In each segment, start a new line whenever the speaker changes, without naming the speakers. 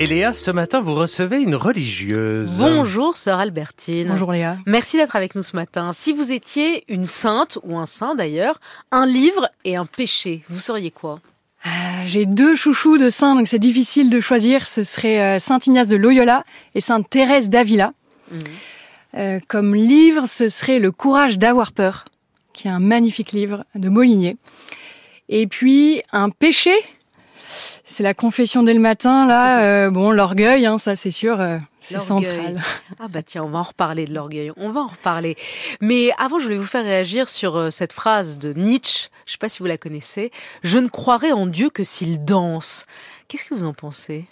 Et Léa, ce matin, vous recevez une religieuse.
Bonjour, sœur Albertine.
Bonjour Léa.
Merci d'être avec nous ce matin. Si vous étiez une sainte, ou un saint d'ailleurs, un livre et un péché, vous seriez quoi?
Euh, J'ai deux chouchous de saints, donc c'est difficile de choisir. Ce serait euh, Saint Ignace de Loyola et Sainte Thérèse d'Avila.
Mhm.
Euh, comme livre, ce serait Le courage d'avoir peur, qui est un magnifique livre de Molinier. Et puis un péché, c'est la confession dès le matin. Là, euh, bon, l'orgueil, hein, ça c'est sûr, euh, c'est central.
Ah bah tiens, on va en reparler de l'orgueil, on va en reparler. Mais avant, je voulais vous faire réagir sur euh, cette phrase de Nietzsche, je sais pas si vous la connaissez, Je ne croirai en Dieu que s'il danse. Qu'est-ce que vous en pensez?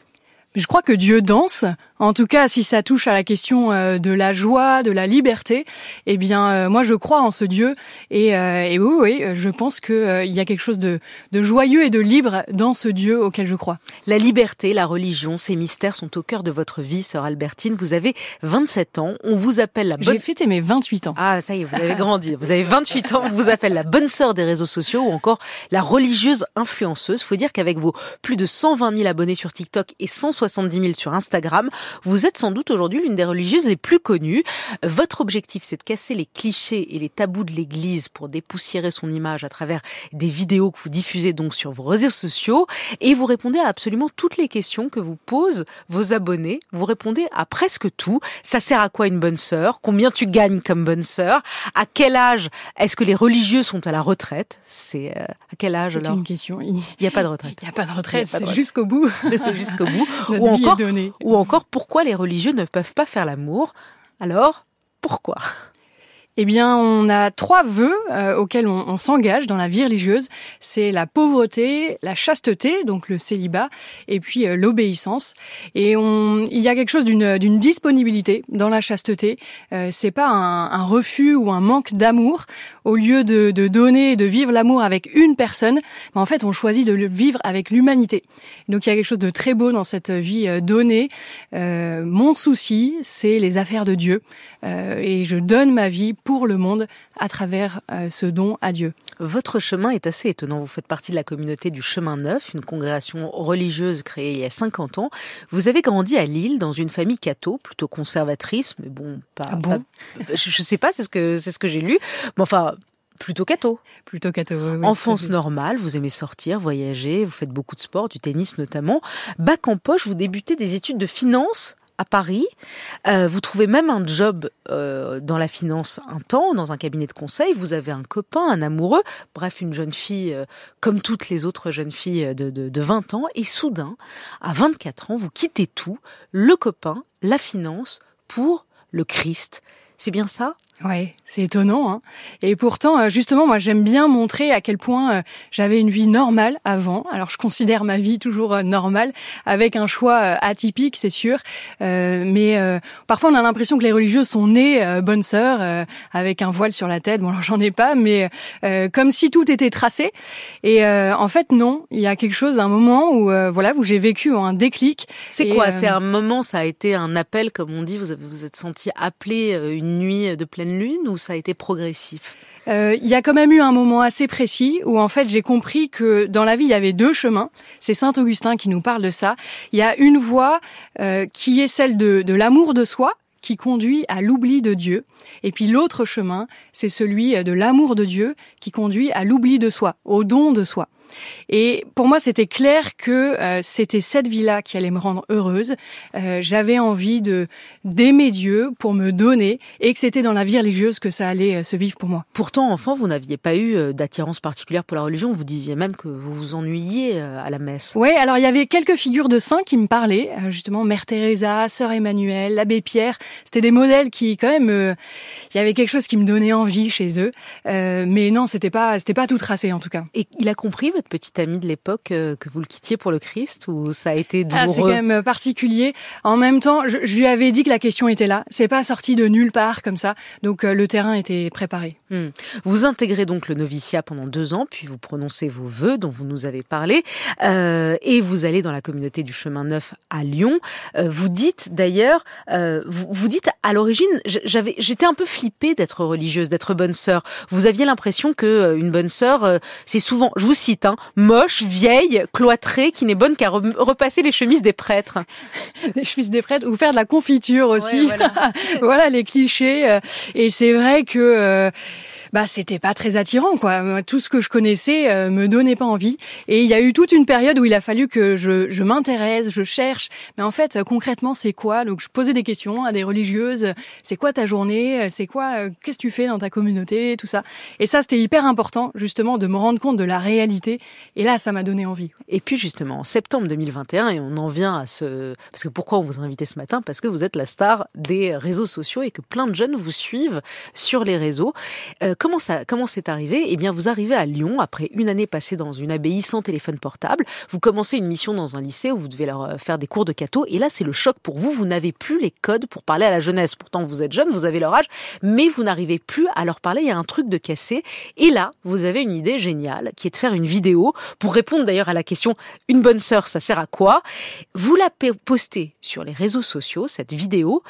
Je crois que Dieu danse. En tout cas, si ça touche à la question euh, de la joie, de la liberté, eh bien, euh, moi, je crois en ce Dieu. Et, euh, et oui, oui, je pense que euh, il y a quelque chose de, de joyeux et de libre dans ce Dieu auquel je crois.
La liberté, la religion, ces mystères sont au cœur de votre vie, sœur Albertine. Vous avez 27 ans, on vous appelle la bonne
J'ai fêté mes 28 ans.
Ah, ça y est, vous avez grandi. Vous avez 28 ans, on vous appelle la bonne sœur des réseaux sociaux ou encore la religieuse influenceuse. Faut dire qu'avec vos plus de 120 000 abonnés sur TikTok et 170 000 sur Instagram, vous êtes sans doute aujourd'hui l'une des religieuses les plus connues. Votre objectif, c'est de casser les clichés et les tabous de l'église pour dépoussiérer son image à travers des vidéos que vous diffusez donc sur vos réseaux sociaux et vous répondez à absolument toutes les questions que vous posent vos abonnés. Vous répondez à presque tout. Ça sert à quoi une bonne sœur? Combien tu gagnes comme bonne sœur? À quel âge est-ce que les religieux sont à la retraite? C'est euh, à quel âge
C'est
alors
une question. Il
Il n'y a pas de retraite.
n'y a pas de
Il
retraite,
pas de
c'est
retraite.
jusqu'au bout.
C'est jusqu'au bout.
Notre
Ou
vie
encore,
est donnée.
ou encore, pourquoi les religieux ne peuvent pas faire l'amour. Alors, pourquoi?
Eh bien, on a trois vœux euh, auxquels on, on s'engage dans la vie religieuse. C'est la pauvreté, la chasteté, donc le célibat, et puis euh, l'obéissance. Et on, il y a quelque chose d'une disponibilité dans la chasteté. Euh, c'est pas un, un refus ou un manque d'amour. Au lieu de, de donner de vivre l'amour avec une personne, mais en fait, on choisit de le vivre avec l'humanité. Donc, il y a quelque chose de très beau dans cette vie euh, donnée. Euh, mon souci, c'est les affaires de Dieu. Et je donne ma vie pour le monde à travers euh, ce don à Dieu.
Votre chemin est assez étonnant. Vous faites partie de la communauté du Chemin Neuf, une congrégation religieuse créée il y a 50 ans. Vous avez grandi à Lille dans une famille catho, plutôt conservatrice, mais bon, pas.
Ah bon
pas- je, je sais pas, c'est ce que c'est ce que j'ai lu. Mais enfin, plutôt catho.
Plutôt catho. oui, oui,
Enfance normale, vous aimez sortir, voyager, vous faites beaucoup de sport, du tennis notamment. Bac en poche, vous débutez des études de finance à Paris. Euh, vous trouvez même un job euh, dans la finance un temps, dans un cabinet de conseil. Vous avez un copain, un amoureux, bref, une jeune fille euh, comme toutes les autres jeunes filles de, de, de 20 ans. Et soudain, à 24 ans, vous quittez tout, le copain, la finance, pour le Christ. C'est bien ça?
Ouais, c'est étonnant. Hein. Et pourtant, euh, justement, moi, j'aime bien montrer à quel point euh, j'avais une vie normale avant. Alors, je considère ma vie toujours euh, normale, avec un choix atypique, c'est sûr. Euh, mais euh, parfois, on a l'impression que les religieuses sont nées euh, bonnes sœurs, euh, avec un voile sur la tête. Bon, alors, j'en ai pas, mais euh, comme si tout était tracé. Et euh, en fait, non. Il y a quelque chose, un moment où, euh, voilà, où j'ai vécu un déclic.
C'est quoi?
Euh,
C'est un moment, ça a été un appel, comme on dit, vous avez- vous êtes senti appelé euh, nuit de pleine lune ou ça a été progressif
Euh, Il y a quand même eu un moment assez précis où en fait j'ai compris que dans la vie il y avait deux chemins. C'est Saint Augustin qui nous parle de ça. Il y a une voie euh, qui est celle de, de l'amour de soi qui conduit à l'oubli de Dieu. Et puis l'autre chemin, c'est celui de l'amour de Dieu qui conduit à l'oubli de soi, au don de soi. Et pour moi, c'était clair que euh, c'était cette vie-là qui allait me rendre heureuse. Euh, J'avais envie de d'aimer Dieu pour me donner et que c'était dans la vie religieuse que ça allait euh, se vivre pour moi.
Pourtant, enfant, vous n'aviez pas eu d'attirance particulière pour la religion. Vous disiez même que vous vous ennuyiez à la messe.
Ouais, alors il y avait quelques figures de saints qui me parlaient, justement Mère Teresa, Sœur Emmanuel, l'abbé Pierre. C'était des modèles qui, quand même, il y avait quelque chose qui me donnait envie chez eux. Mais non, c'était pas, c'était pas tout tracé en tout cas.
Et il a compris, votre petit ami de l'époque, euh, que vous le quittiez pour le Christ ou ça a été
Ah, c'est quand
douloureux
même euh, particulier. En même temps, je, je lui avais dit que la question était là. C'est pas sorti de nulle part comme ça. Donc euh, le terrain était préparé.
Hmm. Vous intégrez donc le noviciat pendant deux ans, puis vous prononcez vos vœux dont vous nous avez parlé, euh, et vous allez dans la communauté du chemin neuf à Lyon. Euh, vous dites d'ailleurs, vous, vous dites à l'origine, j'avais, j'étais un peu flippée d'être religieuse, d'être bonne sœur. Vous aviez l'impression que une bonne sœur, c'est souvent, je vous cite, hein, moche, vieille, cloîtrée, qui n'est bonne qu'à repasser les chemises des prêtres.
Les chemises des prêtres ou faire de la confiture aussi. voilà. les clichés. Et c'est vrai que euh, bah c'était pas très attirant quoi. Tout ce que je connaissais euh, me donnait pas envie. Et il y a eu toute une période où il a fallu que je, je m'intéresse, je cherche. Mais en fait, concrètement, c'est quoi? Donc je posais des questions à des religieuses. C'est quoi ta journée? C'est quoi Qu'est-ce que tu fais dans ta communauté? Tout ça. Et ça, c'était hyper important justement de me rendre compte de la réalité. Et là, ça m'a donné envie.
Et puis justement, en septembre 2021, et on en vient à ce parce que pourquoi on vous a ce matin? Parce que vous êtes la star des réseaux sociaux et que plein de jeunes vous suivent sur les réseaux. Euh, comment ça, comment c'est arrivé? Eh bien, vous arrivez à Lyon après une année passée dans une abbaye sans téléphone portable. Vous commencez une mission dans un lycée où vous devez leur euh, faire des cours de catho. Et là, c'est le choc pour vous. Vous n'avez plus les codes pour parler à la jeunesse. Pourtant, vous êtes jeune, vous avez leur âge, mais vous n'arrivez plus à leur parler. Il y a un truc de cassé. Et là, vous avez une idée géniale qui est de faire une vidéo pour répondre d'ailleurs à la question une bonne sœur, ça sert à quoi? Vous la postez sur les réseaux sociaux, cette vidéo,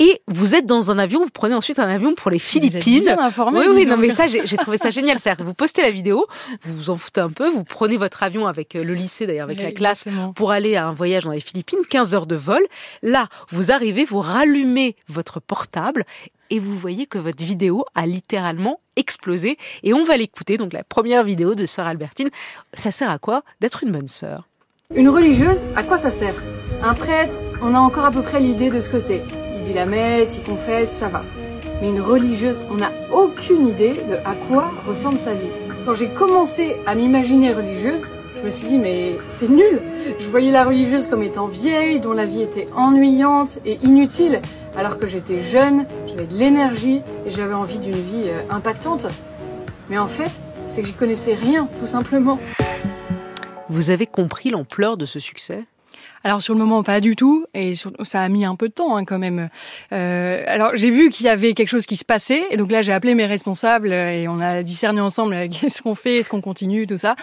et vous êtes dans un avion, vous prenez ensuite un avion pour les Philippines.
Vous informé,
oui, oui, non, mais ça, j'ai trouvé ça génial. C'est-à-dire que vous postez la vidéo, vous vous en foutez un peu, vous prenez votre avion avec euh, le lycée, d'ailleurs, avec la classe, pour aller à un voyage dans les Philippines, 15 heures de vol. Là, vous arrivez, vous rallumez votre portable et vous voyez que votre vidéo a littéralement explosé. Et on va l'écouter. Donc, la première vidéo de Sœur Albertine. Ça sert à quoi D'être une bonne sœur?
Une religieuse, à quoi ça sert? Un prêtre, on a encore à peu près l'idée de ce que c'est la messe, il confesse, ça va. Mais une religieuse, on n'a aucune idée de à quoi ressemble sa vie. Quand j'ai commencé à m'imaginer religieuse, je me suis dit mais c'est nul. Je voyais la religieuse comme étant vieille, dont la vie était ennuyante et inutile, alors que j'étais jeune, j'avais de l'énergie et j'avais envie d'une vie euh, impactante. Mais en fait, c'est que j'y connaissais rien, tout simplement.
Vous avez compris l'ampleur de ce succès?
Alors sur le moment pas du tout et ça a mis un peu de temps hein, quand même. Euh, alors j'ai vu qu'il y avait quelque chose qui se passait et donc là j'ai appelé mes responsables et on a discerné ensemble euh, qu'est-ce qu'on fait, est-ce qu'on continue, tout ça.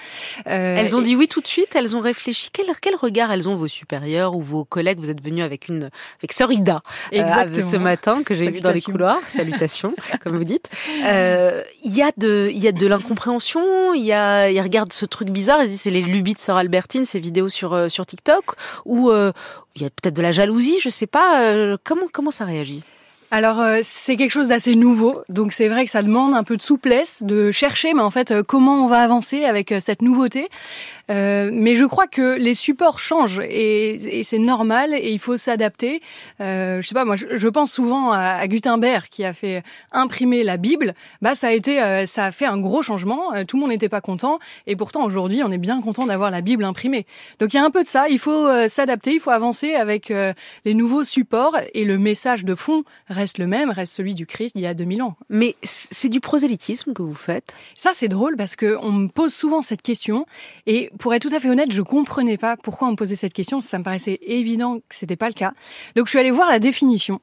Euh, elles ont dit oui tout de suite, elles ont réfléchi. Quel, quel regard elles ont vos supérieurs ou vos collègues? Vous êtes venus avec une avec Sœur Ida euh, ce matin que j'ai vu dans les couloirs. Salutations, comme vous dites. Euh, il y a de il y a de l'incompréhension. Il y a il regarde ce truc bizarre. Ils disent c'est les lubies de Sœur Albertine, ces vidéos sur sur TikTok ou euh, il y a peut-être de la jalousie, je sais pas. Euh, comment comment ça réagit?
Alors euh, c'est quelque chose d'assez nouveau, donc c'est vrai que ça demande un peu de souplesse, de chercher, mais en fait comment on va avancer avec cette nouveauté? Euh, mais je crois que les supports changent et, et c'est normal et il faut s'adapter. Euh, je sais pas, moi, je, je pense souvent à, à, Gutenberg qui a fait imprimer la Bible. Bah, ça a été, euh, ça a fait un gros changement. Euh, tout le monde n'était pas content et pourtant aujourd'hui, on est bien content d'avoir la Bible imprimée. Donc il y a un peu de ça. Il faut s'adapter, il faut avancer avec les nouveaux supports et le message de fond reste le même, reste celui du Christ d'il y a 2000 ans.
Mais c'est du prosélytisme que vous faites?
Ça, c'est drôle parce que on me pose souvent cette question et pour être tout à fait honnête, je comprenais pas pourquoi on me posait cette question. Ça me paraissait évident que c'était pas le cas. Donc je suis allée voir la définition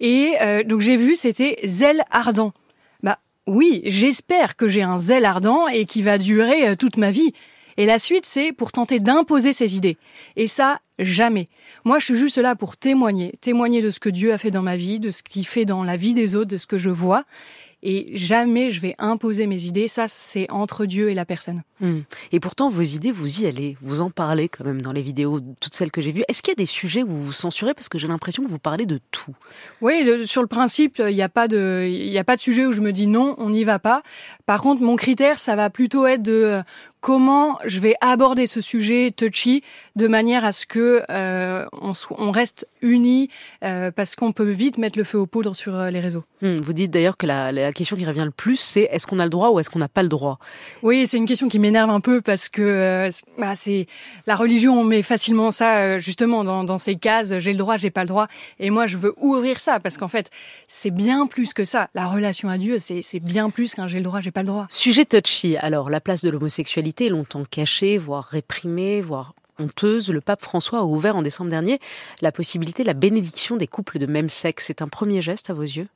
et euh, donc j'ai vu c'était zèle ardent. Bah oui, j'espère que j'ai un zèle ardent et qui va durer euh, toute ma vie. Et la suite, c'est pour tenter d'imposer ses idées. Et ça, jamais. Moi, je suis juste là pour témoigner, témoigner de ce que Dieu a fait dans ma vie, de ce qu'il fait dans la vie des autres, de ce que je vois et jamais je vais imposer mes idées. Ça, c'est entre Dieu et la personne.
Hmm. Et pourtant, vos idées, vous y allez, vous en parlez quand même dans les vidéos, toutes celles que j'ai vues. Est-ce qu'il y a des sujets où vous vous censurez? Parce que j'ai l'impression que vous parlez de tout
Oui, sur le principe, il n'y a pas de, il a pas de sujet où je me dis non, on n'y va pas. Par contre, mon critère, ça va plutôt être de comment je vais aborder ce sujet touchy de manière à ce que euh, on, on, reste unis euh, parce qu'on peut vite mettre le feu aux poudres sur euh, les réseaux.
Hmm, vous dites d'ailleurs que la, la, question qui revient le plus, c'est est-ce qu'on a le droit ou est-ce qu'on n'a pas le droit?
Oui, c'est une question qui m'énerve un peu parce que euh, bah, c'est la religion, on met facilement ça euh, justement dans, dans ces cases. J'ai le droit, j'ai pas le droit, et moi je veux ouvrir ça parce qu'en fait c'est bien plus que ça. La relation à Dieu, c'est bien plus qu'un j'ai le droit, j'ai pas le droit.
Sujet touchy. Alors la place de l'homosexualité longtemps cachée, voire réprimée, voire honteuse, le pape François a ouvert en décembre dernier la possibilité de la bénédiction des couples de même sexe. C'est un premier geste à vos yeux?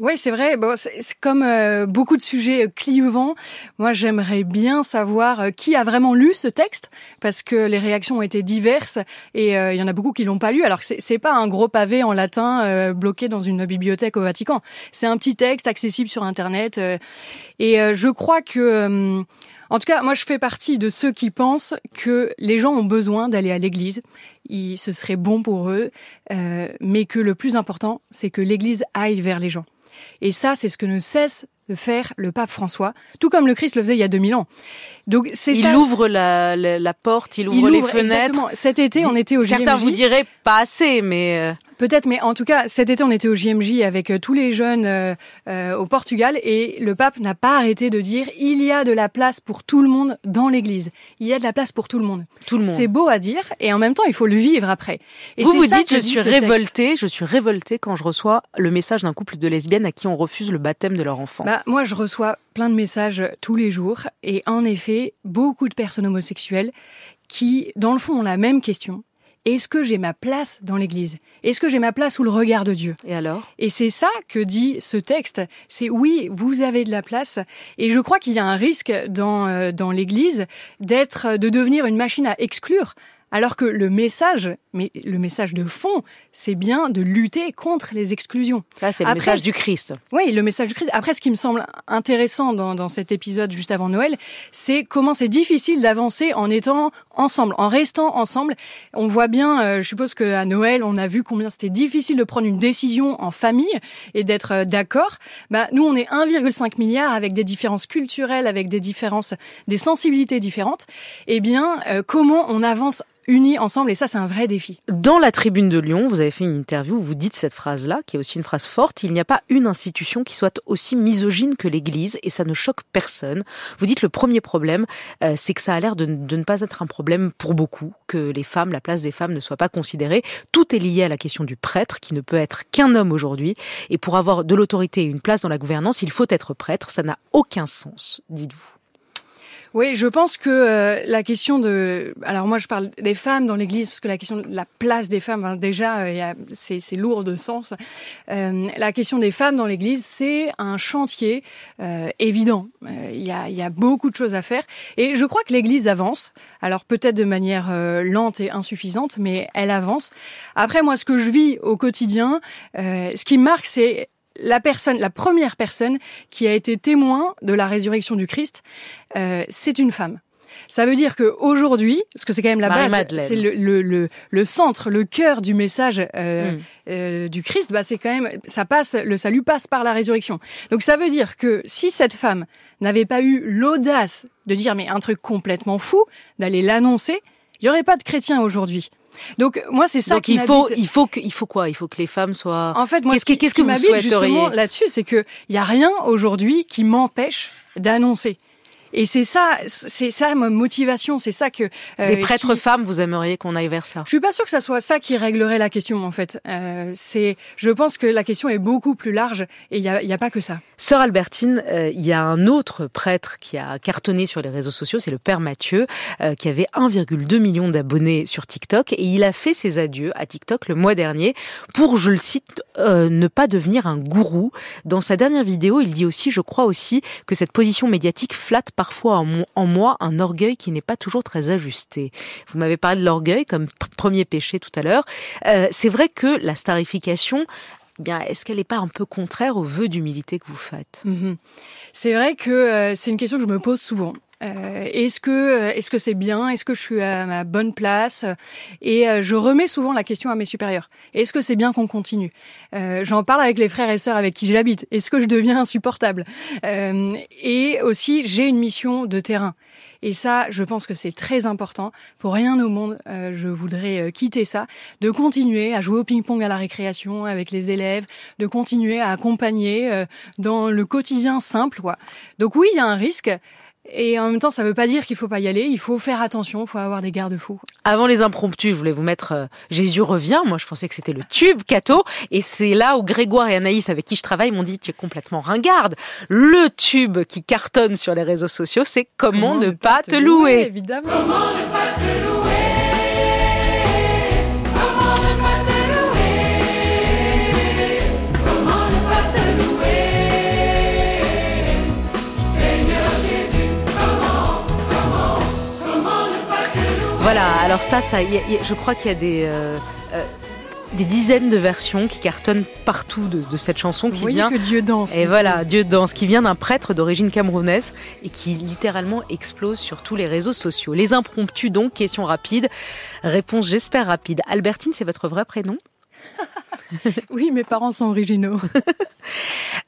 Oui, c'est vrai. C'est comme euh, beaucoup de sujets euh, clivants. Moi, j'aimerais bien savoir euh, qui a vraiment lu ce texte, parce que les réactions ont été diverses et il y en a beaucoup qui l'ont pas lu. Alors que c'est pas un gros pavé en latin bloqué dans une bibliothèque au Vatican. C'est un petit texte accessible sur Internet. Et je crois que, en tout cas, moi, je fais partie de ceux qui pensent que les gens ont besoin d'aller à l'église. Il, ce serait bon pour eux, euh, mais que le plus important, c'est que l'église aille vers les gens. Et ça, c'est ce que ne cesse de faire le pape François, tout comme le Christ le faisait il y a 2000 ans.
Donc c'est il ouvre la, la, la, porte, il ouvre, les fenêtres. Exactement.
Cet été, on était au.
Certains vous diraient pas assez, mais euh,
peut-être. Mais en tout cas, cet été, on était au JMJ avec euh, tous les jeunes euh, euh, au Portugal et le pape n'a pas arrêté de dire il y a de la place pour tout le monde dans l'Église. Il y a de la place pour tout le monde.
Tout le monde.
C'est beau à dire et en même temps, il faut le vivre après. Et
vous vous dites je suis révoltée, je suis révoltée quand je reçois le message d'un couple de lesbiennes à qui on refuse le baptême de leur enfant.
Bah, moi, je reçois plein de messages tous les jours et en effet, beaucoup de personnes homosexuelles qui, dans le fond, ont la même question. Est-ce que j'ai ma place dans l'Église? Est-ce que j'ai ma place sous le regard de Dieu?
Et alors?
Et c'est ça que dit ce texte. C'est oui, vous avez de la place. Et je crois qu'il y a un risque dans, euh, dans l'Église d'être, de devenir une machine à exclure alors que le message, mais le message de fond, c'est bien de lutter contre les exclusions.
Ça, c'est le message du Christ.
Oui, le message du Christ. Après, ce qui me semble intéressant dans, dans cet épisode juste avant Noël, c'est comment c'est difficile d'avancer en étant ensemble, en restant ensemble. On voit bien, euh, je suppose qu'à Noël, on a vu combien c'était difficile de prendre une décision en famille et d'être euh, d'accord. Bah, nous, on est 1,5 milliard avec des différences culturelles, avec des différences, des sensibilités différentes. Eh bien, euh, comment on avance unis ensemble et ça c'est un vrai défi.
Dans la tribune de Lyon, vous avez fait une interview où vous dites cette phrase-là, qui est aussi une phrase forte, il n'y a pas une institution qui soit aussi misogyne que l'Église et ça ne choque personne. Vous dites le premier problème, euh, c'est que ça a l'air de, de, ne pas être un problème pour beaucoup, que les femmes, la place des femmes ne soit pas considérée. Tout est lié à la question du prêtre qui ne peut être qu'un homme aujourd'hui et pour avoir de l'autorité et une place dans la gouvernance, il faut être prêtre. Ça n'a aucun sens, dites-vous.
Oui, je pense que euh, la question de... Alors moi, je parle des femmes dans l'Église, parce que la question de la place des femmes, hein, déjà, euh, c'est lourd de sens. Euh, la question des femmes dans l'Église, c'est un chantier euh, évident. Il y, a, y, a, beaucoup de choses à faire. Et je crois que l'Église avance. Alors peut-être de manière lente et insuffisante, mais elle avance. Après, moi, ce que je vis au quotidien, ce qui me marque, c'est la personne, la première personne qui a été témoin de la résurrection du Christ, euh, c'est une femme. Ça veut dire que aujourd'hui, parce que c'est quand même la base, c'est le, le, le, centre, le cœur du message euh, mm. euh, du Christ. Bah, c'est quand même, ça passe, le salut passe par la résurrection. Donc ça veut dire que si cette femme n'avait pas eu l'audace de dire mais un truc complètement fou, d'aller l'annoncer, il y aurait pas de chrétiens aujourd'hui. Donc moi c'est ça
Donc
qui
il faut il faut que il faut quoi? Il faut que les femmes soient
En fait moi qu'est-ce, qu'est-ce que, vous souhaiteriez? justement là-dessus c'est que il y a rien aujourd'hui qui m'empêche d'annoncer. Et c'est ça, c'est ça ma motivation, c'est ça que
euh, des prêtres femmes, vous aimeriez qu'on aille vers ça?
Je suis pas sûre que ça soit ça qui réglerait la question en fait. Euh, c'est, je pense que la question est beaucoup plus large et il y a, y a, pas que ça.
Sœur Albertine, euh, il y a un autre prêtre qui a cartonné sur les réseaux sociaux, c'est le Père Mathieu, euh, qui avait 1,2 million d'abonnés sur TikTok et il a fait ses adieux à TikTok le mois dernier pour, je le cite, euh, ne pas devenir un gourou. Dans sa dernière vidéo, il dit aussi, je crois aussi, que cette position médiatique flatte par parfois en moi un orgueil qui n'est pas toujours très ajusté. Vous m'avez parlé de l'orgueil comme premier péché tout à l'heure. Euh, c'est vrai que la starification, eh bien, est-ce qu'elle n'est pas un peu contraire au vœu d'humilité que vous faites?
Mm-hmm. C'est vrai que euh, c'est une question que je me pose souvent. Euh, est-ce que euh, est-ce que c'est bien? Est-ce que je suis à ma bonne place? Et euh, je remets souvent la question à mes supérieurs. Est-ce que c'est bien qu'on continue? J'en parle avec les frères et sœurs avec qui j'habite. Est-ce que je deviens insupportable? Et aussi, j'ai une mission de terrain. Et ça, je pense que c'est très important. Pour rien au monde, je voudrais quitter ça, de continuer à jouer au ping-pong à la récréation avec les élèves, de continuer à accompagner dans le quotidien simple. Quoi. Donc oui, il y a un risque. Et en même temps, ça ne veut pas dire qu'il faut pas y aller. Il faut faire attention. Il faut avoir des garde-fous.
Avant les impromptus, je voulais vous mettre euh, Jésus revient. Moi, je pensais que c'était le tube Cato. Et c'est là où Grégoire et Anaïs, avec qui je travaille, m'ont dit tu es complètement ringarde. Le tube qui cartonne sur les réseaux sociaux, c'est comment, ne pas, te louer.
Évidemment. Comment ne pas te louer?
Voilà, alors ça, ça, je crois qu'il y a des... Euh, euh, des dizaines de versions qui cartonnent partout de, de cette chanson
Vous
qui
voyez
vient.
que Dieu danse.
Et voilà. Dieu danse, qui vient d'un prêtre d'origine camerounaise et qui littéralement explose sur tous les réseaux sociaux. Les impromptus donc, question rapide, réponse j'espère rapide. Albertine, c'est votre vrai prénom?
Oui, mes parents sont originaux.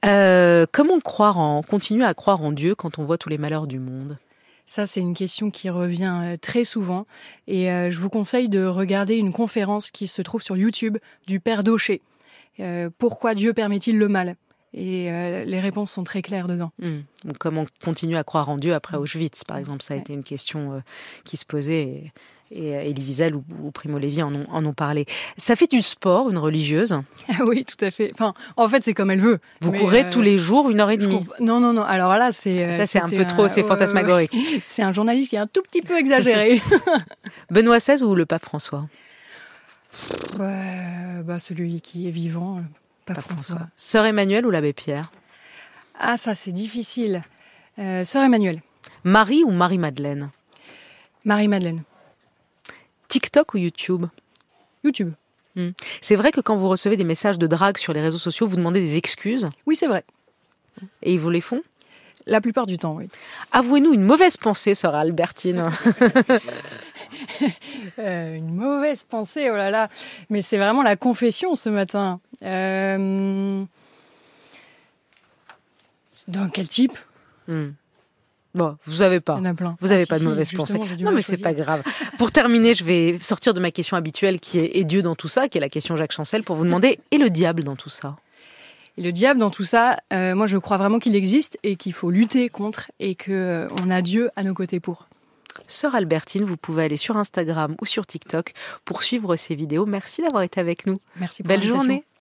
Euh, Comment croire en, continuer à croire en Dieu quand on voit tous les malheurs du monde?
Ça, c'est une question qui revient euh, très souvent. Et euh, je vous conseille de regarder une conférence qui se trouve sur YouTube du Père Daucher. Euh, pourquoi Dieu permet-il le mal? Et euh, les réponses sont très claires dedans.
Hmm. Donc, Comment continuer à croire en Dieu après Auschwitz, par exemple? Ça a
Ouais.
été une question euh, qui se posait. Et... Et euh, Elie Wiesel ou, ou Primo Levi en ont, en ont parlé. Ça fait du sport, une religieuse?
Ah oui, tout à fait. Enfin, en fait, c'est comme elle veut.
Vous
Mais,
courez
euh,
tous les jours une heure et demie.
cours- Non, non, non. Alors là, c'est. euh,
Ça, c'est un peu trop, c'est fantasmagorique.
ouais. C'est un journaliste qui est un tout petit peu exagéré.
Benoît XVI ou le pape François?
Ouais, bah, celui qui est vivant, pas
Pape
François.
Sœur Emmanuel ou l'abbé Pierre?
Ah, ça, c'est difficile. Euh, Sœur Emmanuel,
Marie ou Marie-Madeleine?
Marie-Madeleine,
TikTok ou YouTube
YouTube.
C'est vrai que quand vous recevez des messages de drague sur les réseaux sociaux, vous demandez des excuses
Oui, c'est vrai.
et ils vous les font
La plupart du temps, oui.
Avouez-nous une mauvaise pensée, sœur Albertine.
Euh, une mauvaise pensée, oh là là. Mais c'est vraiment la confession ce matin. Euh... Dans quel type?
Hmm. Bon, vous avez pas.
Il y en a plein.
Vous n'avez
Ah,
pas
si,
de mauvaise pensée. Non, mais c'est pas grave. Pour terminer, je vais sortir de ma question habituelle qui est Et Dieu dans tout ça, qui est la question Jacques Chancel, pour vous demander Et le diable dans tout ça?
Et le diable dans tout ça, euh, moi je crois vraiment qu'il existe et qu'il faut lutter contre et que euh, on a Dieu à nos côtés pour.
Sœur Albertine, vous pouvez aller sur Instagram ou sur TikTok pour suivre ces vidéos. Merci d'avoir été avec nous.
Merci pour
Belle journée.